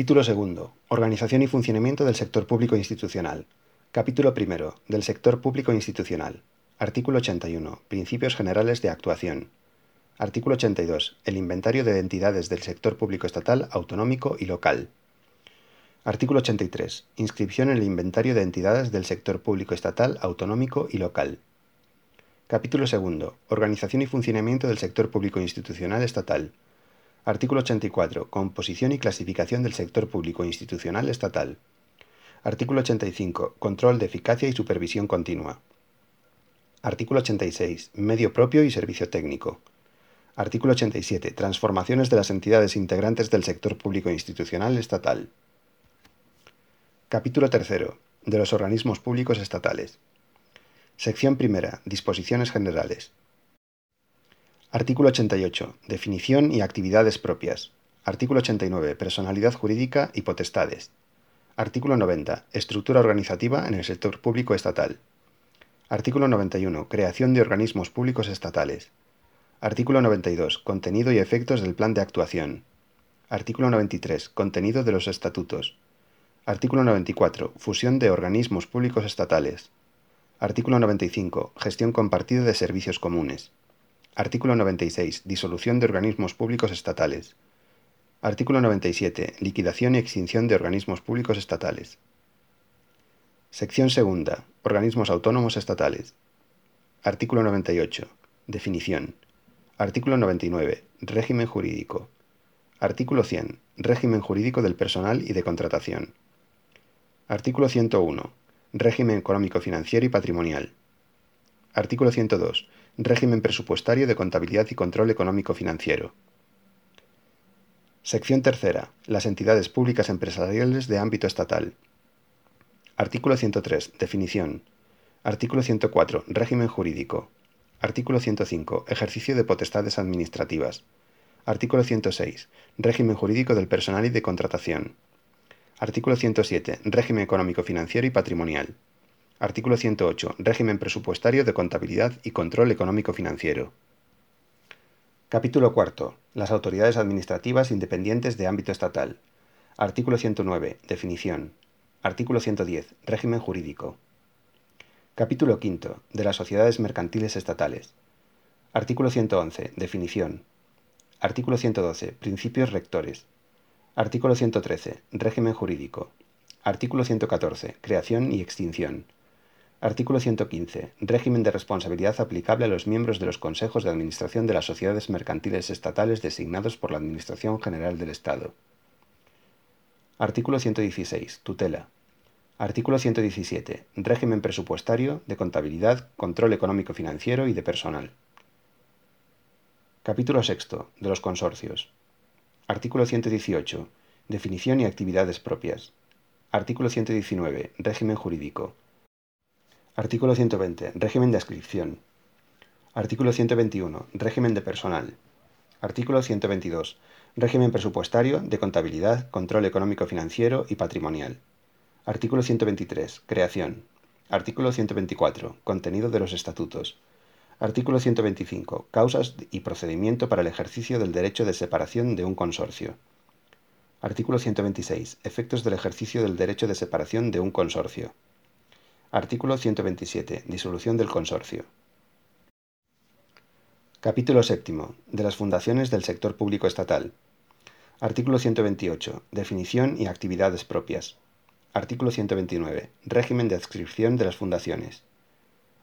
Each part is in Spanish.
Título segundo. Organización y funcionamiento del sector público institucional. Capítulo primero. Del sector público institucional. Artículo 81. Principios generales de actuación. Artículo 82. El inventario de entidades del sector público estatal, autonómico y local. Artículo 83. Inscripción en el inventario de entidades del sector público estatal, autonómico y local. Capítulo segundo. Organización y funcionamiento del sector público institucional estatal. Artículo 84. Composición y clasificación del sector público institucional estatal. Artículo 85. Control de eficacia y supervisión continua. Artículo 86. Medio propio y servicio técnico. Artículo 87. Transformaciones de las entidades integrantes del sector público institucional estatal. Capítulo 3. De los organismos públicos estatales. Sección primera. Disposiciones generales. Artículo 88. Definición y actividades propias. Artículo 89. Personalidad jurídica y potestades. Artículo 90. Estructura organizativa en el sector público estatal. Artículo 91. Creación de organismos públicos estatales. Artículo 92. Contenido y efectos del plan de actuación. Artículo 93. Contenido de los estatutos. Artículo 94. Fusión de organismos públicos estatales. Artículo 95. Gestión compartida de servicios comunes. Artículo 96. Disolución de organismos públicos estatales. Artículo 97. Liquidación y extinción de organismos públicos estatales. Sección segunda. Organismos autónomos estatales. Artículo 98. Definición. Artículo 99. Régimen jurídico. Artículo 100. Régimen jurídico del personal y de contratación. Artículo 101. Régimen económico financiero y patrimonial. Artículo 102 Régimen presupuestario de contabilidad y control económico financiero. Sección tercera. Las entidades públicas empresariales de ámbito estatal. Artículo 103. Definición. Artículo 104. Régimen jurídico. Artículo 105. Ejercicio de potestades administrativas. Artículo 106. Régimen jurídico del personal y de contratación. Artículo 107. Régimen económico financiero y patrimonial. Artículo 108. Régimen presupuestario de contabilidad y control económico financiero. Capítulo cuarto. Las autoridades administrativas independientes de ámbito estatal. Artículo 109. Definición. Artículo 110. Régimen jurídico. Capítulo quinto. De las sociedades mercantiles estatales. Artículo 111. Definición. Artículo 112. Principios rectores. Artículo 113. Régimen jurídico. Artículo 114. Creación y extinción. Artículo 115. Régimen de responsabilidad aplicable a los miembros de los consejos de administración de las sociedades mercantiles estatales designados por la Administración General del Estado. Artículo 116. Tutela. Artículo 117. Régimen presupuestario, de contabilidad, control económico financiero y de personal. Capítulo 6. De los consorcios. Artículo 118. Definición y actividades propias. Artículo 119. Régimen jurídico. Artículo 120. Régimen de adscripción. Artículo 121. Régimen de personal. Artículo 122. Régimen presupuestario, de contabilidad, control económico financiero y patrimonial. Artículo 123. Creación. Artículo 124. Contenido de los estatutos. Artículo 125. Causas y procedimiento para el ejercicio del derecho de separación de un consorcio. Artículo 126. Efectos del ejercicio del derecho de separación de un consorcio. Artículo 127. Disolución del consorcio. Capítulo séptimo. De las fundaciones del sector público estatal. Artículo 128. Definición y actividades propias. Artículo 129. Régimen de adscripción de las fundaciones.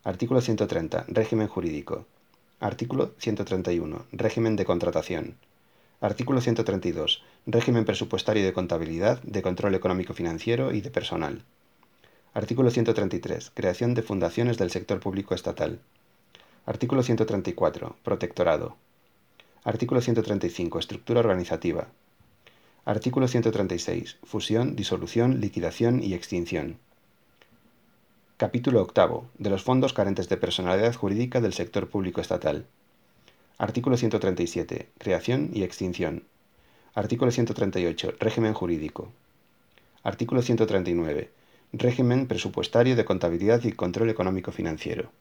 Artículo 130. Régimen jurídico. Artículo 131. Régimen de contratación. Artículo 132. Régimen presupuestario de contabilidad, de control económico financiero y de personal. Artículo 133. Creación de fundaciones del sector público estatal. Artículo 134. Protectorado. Artículo 135. Estructura organizativa. Artículo 136. Fusión, disolución, liquidación y extinción. Capítulo octavo. De los fondos carentes de personalidad jurídica del sector público estatal. Artículo 137. Creación y extinción. Artículo 138. Régimen jurídico. Artículo 139 régimen presupuestario de contabilidad y control económico financiero.